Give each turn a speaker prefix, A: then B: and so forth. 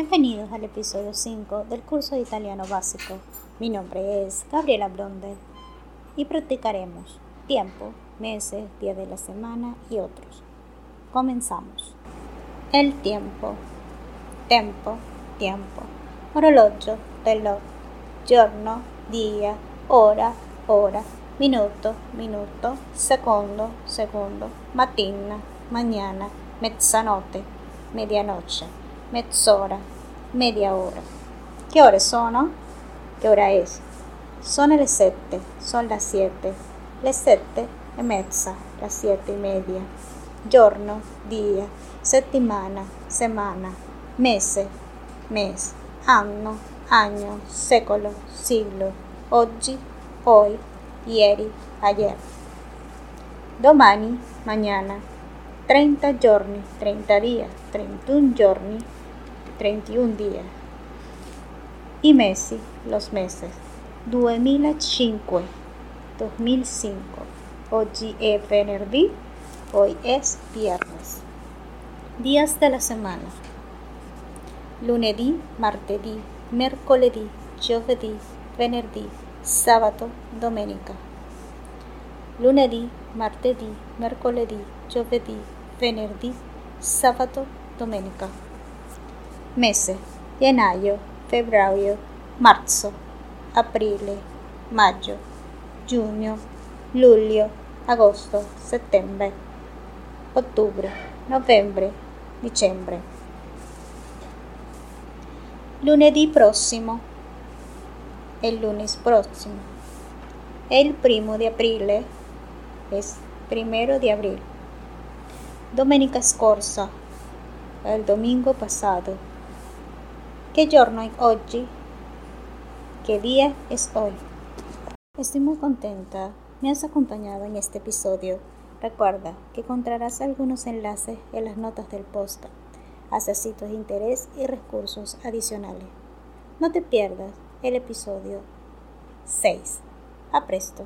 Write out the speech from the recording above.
A: al episodio 5 del curso de italiano básico. Mi nombre es Gabriela Blondel y practicaremos tiempo, meses, día de la semana y otros. Comenzamos. El tiempo. Tempo, tiempo. Orologio, reloj. Giorno, día, hora, hora. Minuto, minuto. Secondo, secondo. Mattina, mañana. Mezzanotte, medianoche mezz'ora, media hora. ¿Qué horas son? ¿Qué hora es? Son las siete, son las siete, le siete e mezza, las siete y media. Giorno, día, settimana, semana, mese, mes, anno, año, secolo, siglo, oggi, hoy, ieri, ayer. Domani, mañana, 30 giorni, 30 días, 31 giorni, 31 días. Y Messi, los meses. 2005, 2005. Oggi è venerdì, hoy es viernes. Días de la semana. Lunedì, martedì, mercoledì, giovedì, venerdì, sabato, domenica. Lunedì, martedì, mercoledì, giovedì, venerdì, sabato, domenica mese, gennaio, febbraio, marzo, aprile, maggio, giugno, luglio, agosto, settembre, ottobre, novembre, dicembre. Lunedì prossimo, el lunes próximo. El primo de aprile es primero de abril. Domenica scorsa, el domingo pasado. ¿Qué giorno es hoy? ¿Qué día es hoy? Estoy muy contenta. Me has acompañado en este episodio. Recuerda que encontrarás algunos enlaces en las notas del podcast, sitios de interés y recursos adicionales. No te pierdas el episodio 6. A presto.